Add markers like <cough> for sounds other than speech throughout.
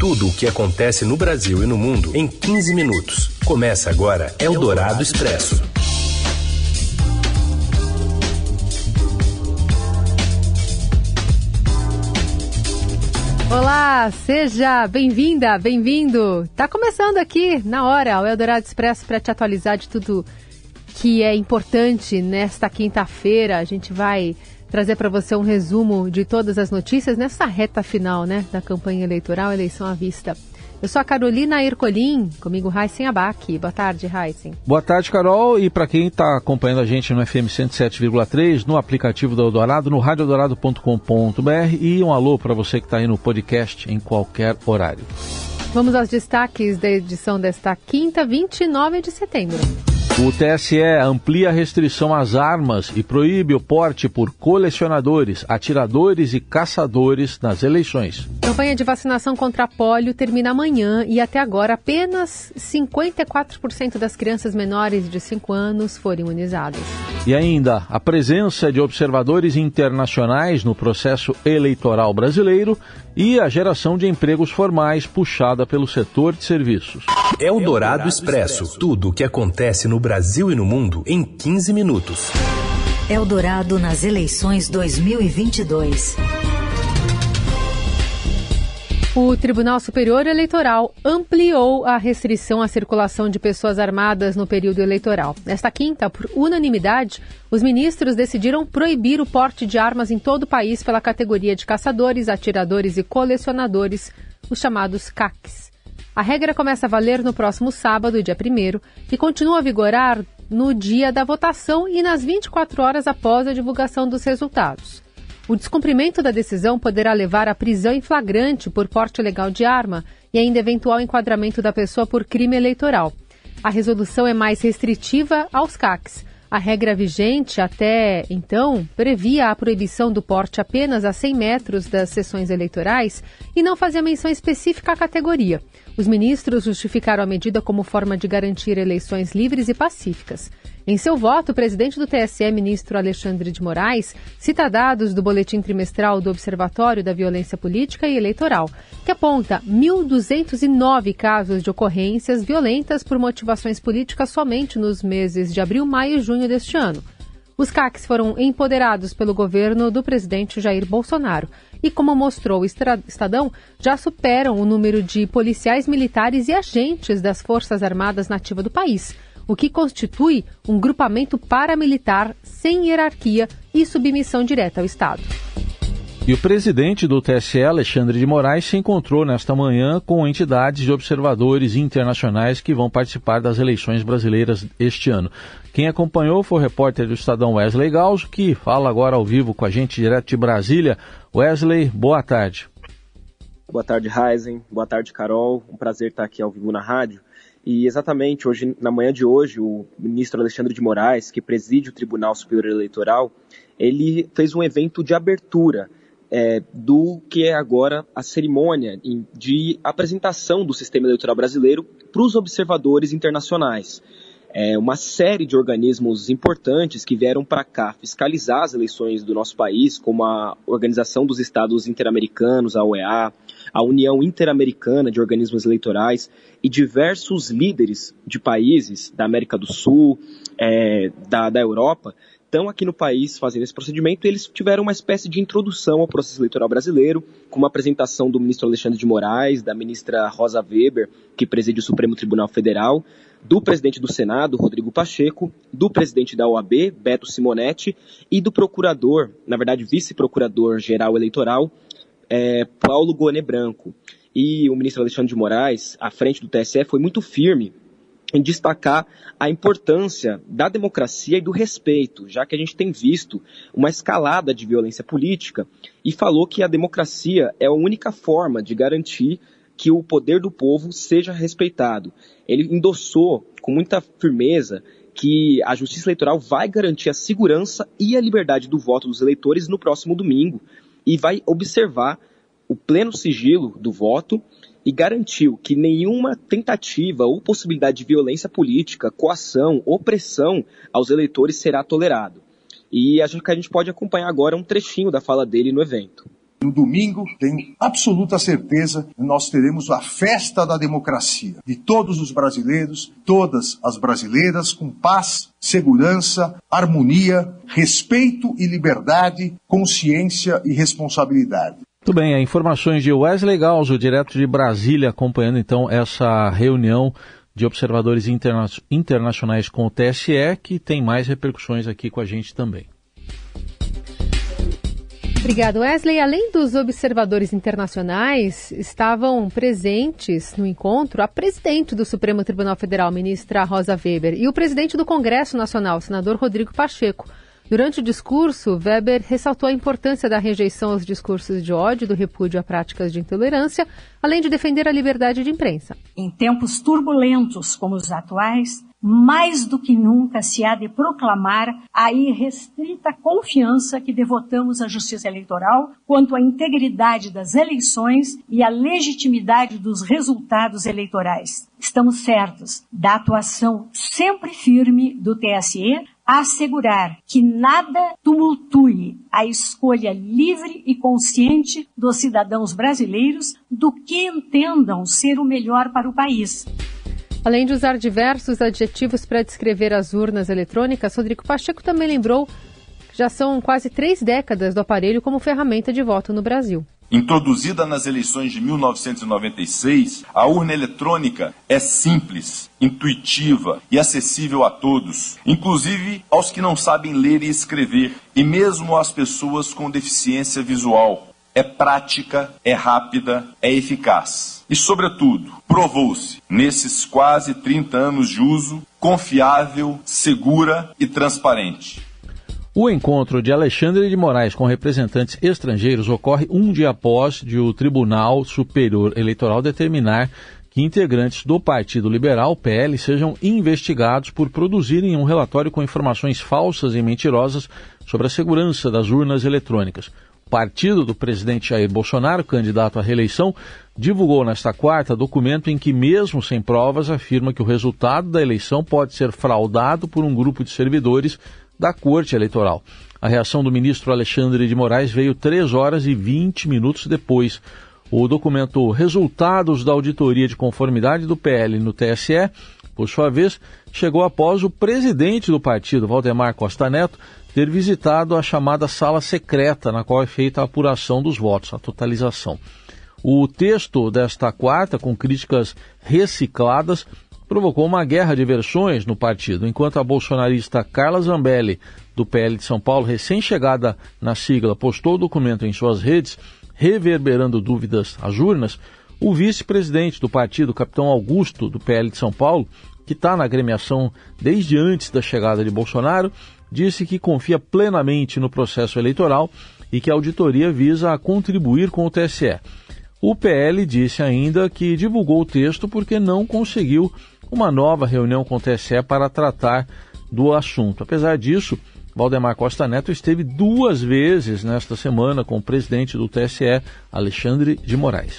Tudo o que acontece no Brasil e no mundo em 15 minutos. Começa agora Eldorado Expresso. Olá, seja bem-vinda, bem-vindo. Tá começando aqui na hora o Eldorado Expresso para te atualizar de tudo que é importante nesta quinta-feira. A gente vai trazer para você um resumo de todas as notícias nessa reta final né, da campanha eleitoral, eleição à vista. Eu sou a Carolina Ercolim, comigo Raíssen Abac. Boa tarde, Raíssen. Boa tarde, Carol. E para quem está acompanhando a gente no FM 107,3, no aplicativo do Eldorado, no radioeldorado.com.br e um alô para você que está aí no podcast em qualquer horário. Vamos aos destaques da edição desta quinta, 29 de setembro. O TSE amplia a restrição às armas e proíbe o porte por colecionadores, atiradores e caçadores nas eleições. A campanha de vacinação contra a polio termina amanhã e até agora apenas 54% das crianças menores de 5 anos foram imunizadas. E ainda a presença de observadores internacionais no processo eleitoral brasileiro e a geração de empregos formais puxada pelo setor de serviços. É o Dourado Expresso. Tudo o que acontece no Brasil e no mundo em 15 minutos. Eldorado nas eleições 2022. O Tribunal Superior Eleitoral ampliou a restrição à circulação de pessoas armadas no período eleitoral. Nesta quinta, por unanimidade, os ministros decidiram proibir o porte de armas em todo o país pela categoria de caçadores, atiradores e colecionadores, os chamados CACs. A regra começa a valer no próximo sábado, dia 1 e continua a vigorar no dia da votação e nas 24 horas após a divulgação dos resultados. O descumprimento da decisão poderá levar à prisão em flagrante por porte ilegal de arma e ainda eventual enquadramento da pessoa por crime eleitoral. A resolução é mais restritiva aos CACs. A regra vigente até então previa a proibição do porte apenas a 100 metros das sessões eleitorais e não fazia menção específica à categoria. Os ministros justificaram a medida como forma de garantir eleições livres e pacíficas. Em seu voto, o presidente do TSE, ministro Alexandre de Moraes, cita dados do boletim trimestral do Observatório da Violência Política e Eleitoral, que aponta 1.209 casos de ocorrências violentas por motivações políticas somente nos meses de abril, maio e junho deste ano. Os CACs foram empoderados pelo governo do presidente Jair Bolsonaro e, como mostrou o Estadão, já superam o número de policiais militares e agentes das Forças Armadas nativa do país o que constitui um grupamento paramilitar sem hierarquia e submissão direta ao Estado. E o presidente do TSE, Alexandre de Moraes, se encontrou nesta manhã com entidades de observadores internacionais que vão participar das eleições brasileiras este ano. Quem acompanhou foi o repórter do Estadão Wesley Galzo, que fala agora ao vivo com a gente direto de Brasília. Wesley, boa tarde. Boa tarde, Heisen. Boa tarde, Carol. Um prazer estar aqui ao vivo na rádio. E exatamente hoje, na manhã de hoje, o ministro Alexandre de Moraes, que preside o Tribunal Superior Eleitoral, ele fez um evento de abertura é, do que é agora a cerimônia de apresentação do sistema eleitoral brasileiro para os observadores internacionais. É uma série de organismos importantes que vieram para cá fiscalizar as eleições do nosso país, como a Organização dos Estados Interamericanos, a OEA, a União Interamericana de Organismos Eleitorais e diversos líderes de países da América do Sul, é, da, da Europa, estão aqui no país fazendo esse procedimento eles tiveram uma espécie de introdução ao processo eleitoral brasileiro, com uma apresentação do ministro Alexandre de Moraes, da ministra Rosa Weber, que preside o Supremo Tribunal Federal, do presidente do Senado, Rodrigo Pacheco, do presidente da OAB, Beto Simonetti, e do procurador, na verdade vice-procurador-geral eleitoral, é, Paulo Gone Branco. E o ministro Alexandre de Moraes, à frente do TSE, foi muito firme em destacar a importância da democracia e do respeito, já que a gente tem visto uma escalada de violência política, e falou que a democracia é a única forma de garantir que o poder do povo seja respeitado. Ele endossou com muita firmeza que a justiça eleitoral vai garantir a segurança e a liberdade do voto dos eleitores no próximo domingo, e vai observar o pleno sigilo do voto e garantiu que nenhuma tentativa ou possibilidade de violência política, coação, opressão aos eleitores será tolerado. E acho que a gente pode acompanhar agora um trechinho da fala dele no evento. No domingo, tenho absoluta certeza nós teremos a festa da democracia de todos os brasileiros, todas as brasileiras, com paz, segurança, harmonia, respeito e liberdade, consciência e responsabilidade. Muito bem, informações de Wesley Galzo, direto de Brasília, acompanhando então essa reunião de observadores interna internacionais com o TSE, que tem mais repercussões aqui com a gente também. Obrigado, Wesley. Além dos observadores internacionais, estavam presentes no encontro a presidente do Supremo Tribunal Federal, ministra Rosa Weber, e o presidente do Congresso Nacional, senador Rodrigo Pacheco. Durante o discurso, Weber ressaltou a importância da rejeição aos discursos de ódio, do repúdio a práticas de intolerância, além de defender a liberdade de imprensa. Em tempos turbulentos como os atuais, mais do que nunca se há de proclamar a irrestrita confiança que devotamos à justiça eleitoral quanto à integridade das eleições e à legitimidade dos resultados eleitorais. Estamos certos da atuação sempre firme do TSE assegurar que nada tumultue a escolha livre e consciente dos cidadãos brasileiros do que entendam ser o melhor para o país. Além de usar diversos adjetivos para descrever as urnas eletrônicas, Rodrigo Pacheco também lembrou já são quase três décadas do aparelho como ferramenta de voto no Brasil. Introduzida nas eleições de 1996, a urna eletrônica é simples, intuitiva e acessível a todos, inclusive aos que não sabem ler e escrever, e mesmo às pessoas com deficiência visual. É prática, é rápida, é eficaz. E, sobretudo, provou-se, nesses quase 30 anos de uso, confiável, segura e transparente. O encontro de Alexandre de Moraes com representantes estrangeiros ocorre um dia após de o Tribunal Superior Eleitoral determinar que integrantes do Partido Liberal, PL, sejam investigados por produzirem um relatório com informações falsas e mentirosas sobre a segurança das urnas eletrônicas. O partido do presidente Jair Bolsonaro, candidato à reeleição, divulgou nesta quarta documento em que, mesmo sem provas, afirma que o resultado da eleição pode ser fraudado por um grupo de servidores da Corte Eleitoral. A reação do ministro Alexandre de Moraes veio 3 horas e 20 minutos depois. O documento Resultados da Auditoria de Conformidade do PL no TSE, por sua vez, chegou após o presidente do partido, Valdemar Costa Neto, ter visitado a chamada sala secreta, na qual é feita a apuração dos votos, a totalização. O texto desta quarta, com críticas recicladas, provocou uma guerra de versões no partido, enquanto a bolsonarista Carla Zambelli, do PL de São Paulo, recém-chegada na sigla, postou o documento em suas redes, reverberando dúvidas às urnas, o vice-presidente do partido, capitão Augusto, do PL de São Paulo, que está na agremiação desde antes da chegada de Bolsonaro, disse que confia plenamente no processo eleitoral e que a auditoria visa contribuir com o TSE. O PL disse ainda que divulgou o texto porque não conseguiu uma nova reunião com o TSE para tratar do assunto. Apesar disso, Valdemar Costa Neto esteve duas vezes nesta semana com o presidente do TSE, Alexandre de Moraes.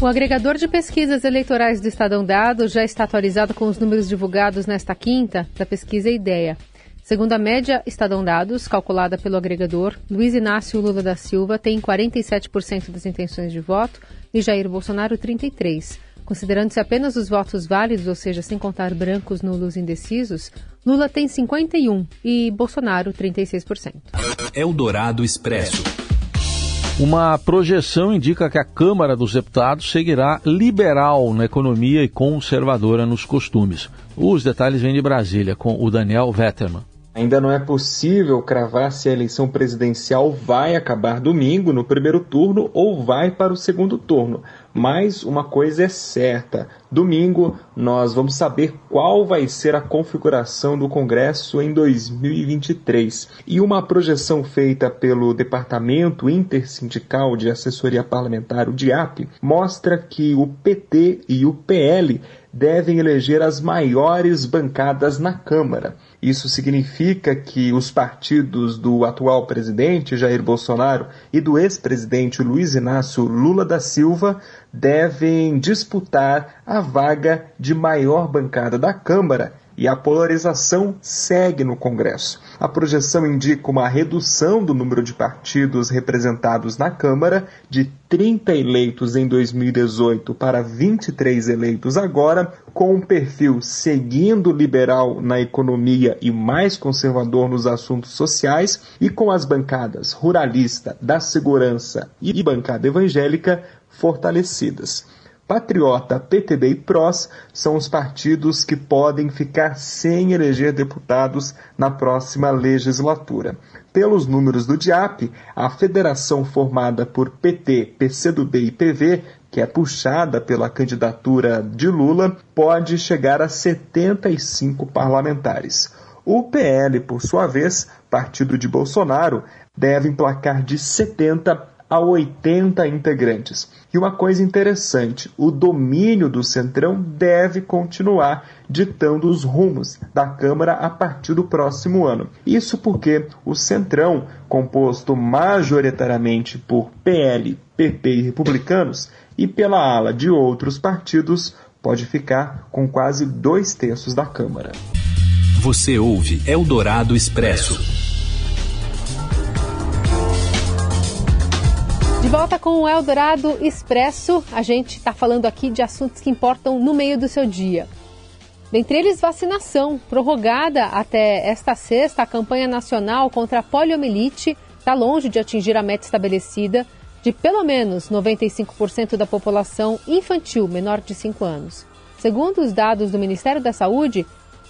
O agregador de pesquisas eleitorais do Estadão Dados já está atualizado com os números divulgados nesta quinta da pesquisa Ideia. Segundo a média Estadão Dados, calculada pelo agregador, Luiz Inácio Lula da Silva tem 47% das intenções de voto e Jair Bolsonaro 33%. Considerando-se apenas os votos válidos, ou seja, sem contar brancos, nulos e indecisos, Lula tem 51 e Bolsonaro 36%. Eldorado Expresso. Uma projeção indica que a Câmara dos Deputados seguirá liberal na economia e conservadora nos costumes. Os detalhes vêm de Brasília com o Daniel Vetterman. Ainda não é possível cravar se a eleição presidencial vai acabar domingo no primeiro turno ou vai para o segundo turno. Mas uma coisa é certa: domingo nós vamos saber qual vai ser a configuração do Congresso em 2023. E uma projeção feita pelo Departamento Intersindical de Assessoria Parlamentar, o DIAP, mostra que o PT e o PL devem eleger as maiores bancadas na Câmara. Isso significa que os partidos do atual presidente Jair Bolsonaro e do ex-presidente Luiz Inácio Lula da Silva devem disputar a vaga de maior bancada da Câmara e a polarização segue no Congresso. A projeção indica uma redução do número de partidos representados na Câmara de 30 eleitos em 2018 para 23 eleitos agora, com um perfil seguindo liberal na economia e mais conservador nos assuntos sociais, e com as bancadas ruralista, da segurança e bancada evangélica fortalecidas. Patriota, PTB e PROS são os partidos que podem ficar sem eleger deputados na próxima legislatura. Pelos números do DIAP, a federação formada por PT, PCdoB e PV, que é puxada pela candidatura de Lula, pode chegar a 75 parlamentares. O PL, por sua vez, partido de Bolsonaro, deve emplacar de 70 a 80 integrantes. E uma coisa interessante, o domínio do Centrão deve continuar ditando os rumos da Câmara a partir do próximo ano. Isso porque o Centrão, composto majoritariamente por PL, PP e republicanos, e pela ala de outros partidos, pode ficar com quase dois terços da Câmara. Você ouve Eldorado Expresso. De volta com o Eldorado Expresso, a gente está falando aqui de assuntos que importam no meio do seu dia. Dentre eles, vacinação. Prorrogada até esta sexta, a campanha nacional contra a poliomielite está longe de atingir a meta estabelecida de pelo menos 95% da população infantil menor de 5 anos. Segundo os dados do Ministério da Saúde,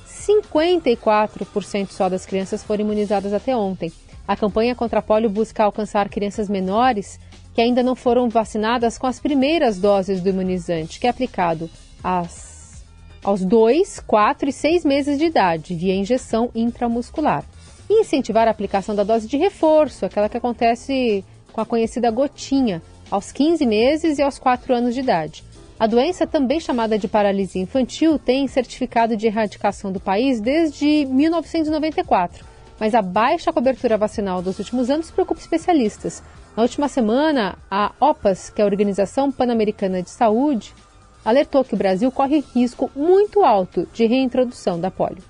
54% só das crianças foram imunizadas até ontem. A campanha contra a polio busca alcançar crianças menores que ainda não foram vacinadas com as primeiras doses do imunizante, que é aplicado às, aos 2, 4 e 6 meses de idade, via injeção intramuscular. E incentivar a aplicação da dose de reforço, aquela que acontece com a conhecida gotinha, aos 15 meses e aos 4 anos de idade. A doença, também chamada de paralisia infantil, tem certificado de erradicação do país desde 1994, mas a baixa cobertura vacinal dos últimos anos preocupa especialistas. Na última semana, a OPAS, que é a Organização Pan-Americana de Saúde, alertou que o Brasil corre risco muito alto de reintrodução da polio.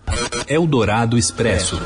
Eldorado Expresso.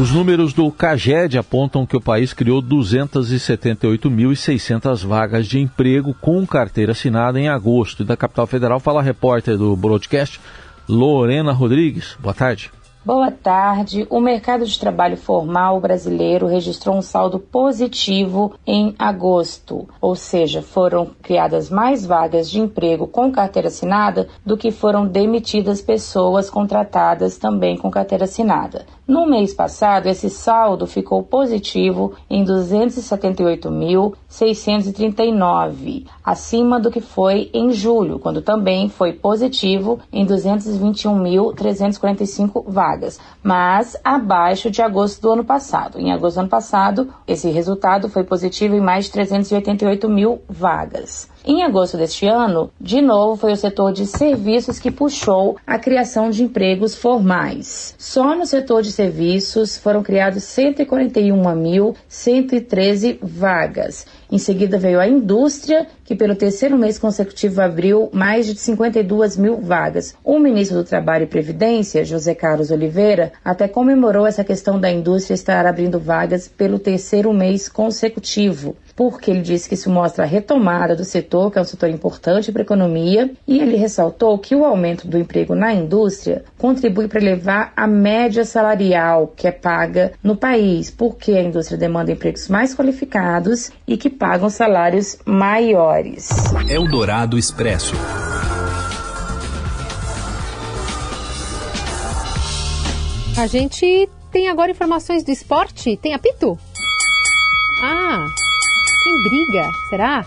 Os números do CAGED apontam que o país criou 278.600 vagas de emprego com carteira assinada em agosto. E da capital federal fala a repórter do broadcast, Lorena Rodrigues. Boa tarde. Boa tarde. O mercado de trabalho formal brasileiro registrou um saldo positivo em agosto, ou seja, foram criadas mais vagas de emprego com carteira assinada do que foram demitidas pessoas contratadas também com carteira assinada. No mês passado, esse saldo ficou positivo em 278.639, acima do que foi em julho, quando também foi positivo em 221.345 vagas, mas abaixo de agosto do ano passado. Em agosto do ano passado, esse resultado foi positivo em mais de 388 mil vagas. Em agosto deste ano, de novo foi o setor de serviços que puxou a criação de empregos formais. Só no setor de serviços foram criados 141.113 vagas. Em seguida veio a indústria, que pelo terceiro mês consecutivo abriu mais de 52 mil vagas. O ministro do Trabalho e Previdência, José Carlos Oliveira, até comemorou essa questão da indústria estar abrindo vagas pelo terceiro mês consecutivo porque ele disse que isso mostra a retomada do setor, que é um setor importante para a economia, e ele ressaltou que o aumento do emprego na indústria contribui para elevar a média salarial que é paga no país, porque a indústria demanda empregos mais qualificados e que pagam salários maiores. Eldorado Expresso. A gente tem agora informações do esporte. Tem apito? Ah, tem briga, será?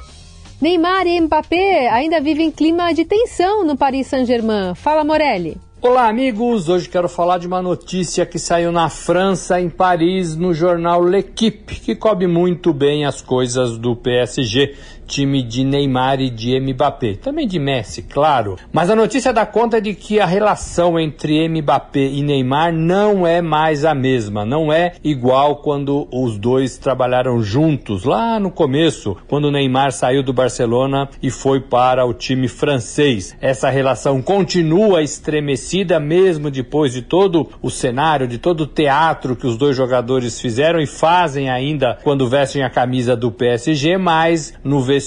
Neymar e Mbappé ainda vivem clima de tensão no Paris Saint-Germain. Fala, Morelli. Olá, amigos! Hoje quero falar de uma notícia que saiu na França, em Paris, no jornal L'Equipe, que cobre muito bem as coisas do PSG time de Neymar e de Mbappé, também de Messi, claro. Mas a notícia dá conta de que a relação entre Mbappé e Neymar não é mais a mesma, não é igual quando os dois trabalharam juntos lá no começo, quando Neymar saiu do Barcelona e foi para o time francês. Essa relação continua estremecida mesmo depois de todo o cenário, de todo o teatro que os dois jogadores fizeram e fazem ainda quando vestem a camisa do PSG, mas no vestiário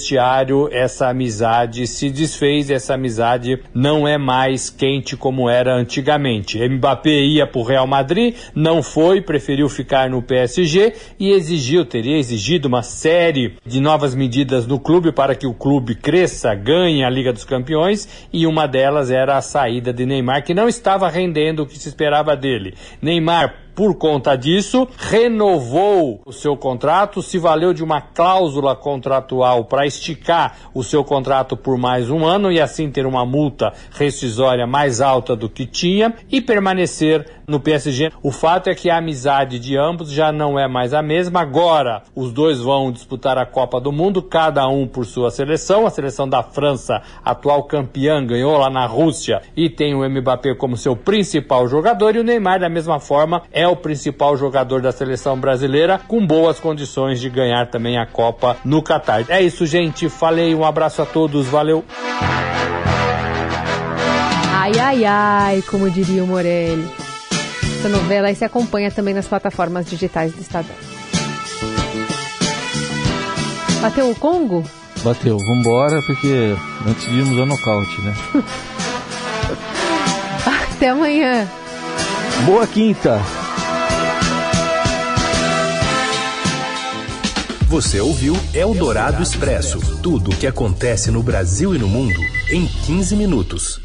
essa amizade se desfez, essa amizade não é mais quente como era antigamente. Mbappé ia para o Real Madrid, não foi, preferiu ficar no PSG e exigiu, teria exigido uma série de novas medidas no clube para que o clube cresça, ganhe a Liga dos Campeões e uma delas era a saída de Neymar, que não estava rendendo o que se esperava dele. Neymar por conta disso, renovou o seu contrato, se valeu de uma cláusula contratual para esticar o seu contrato por mais um ano e assim ter uma multa rescisória mais alta do que tinha e permanecer no PSG. O fato é que a amizade de ambos já não é mais a mesma. Agora, os dois vão disputar a Copa do Mundo, cada um por sua seleção. A seleção da França, atual campeã, ganhou lá na Rússia e tem o Mbappé como seu principal jogador. E o Neymar, da mesma forma, é o principal jogador da seleção brasileira, com boas condições de ganhar também a Copa no Catar. É isso, gente. Falei, um abraço a todos, valeu. Ai, ai, ai, como diria o Morelli. Essa novela aí se acompanha também nas plataformas digitais do Estadão. Bateu o Congo? Bateu, vambora, porque antes de irmos ao nocaute, né? <laughs> Até amanhã. Boa quinta! Você ouviu Eldorado Expresso tudo o que acontece no Brasil e no mundo em 15 minutos.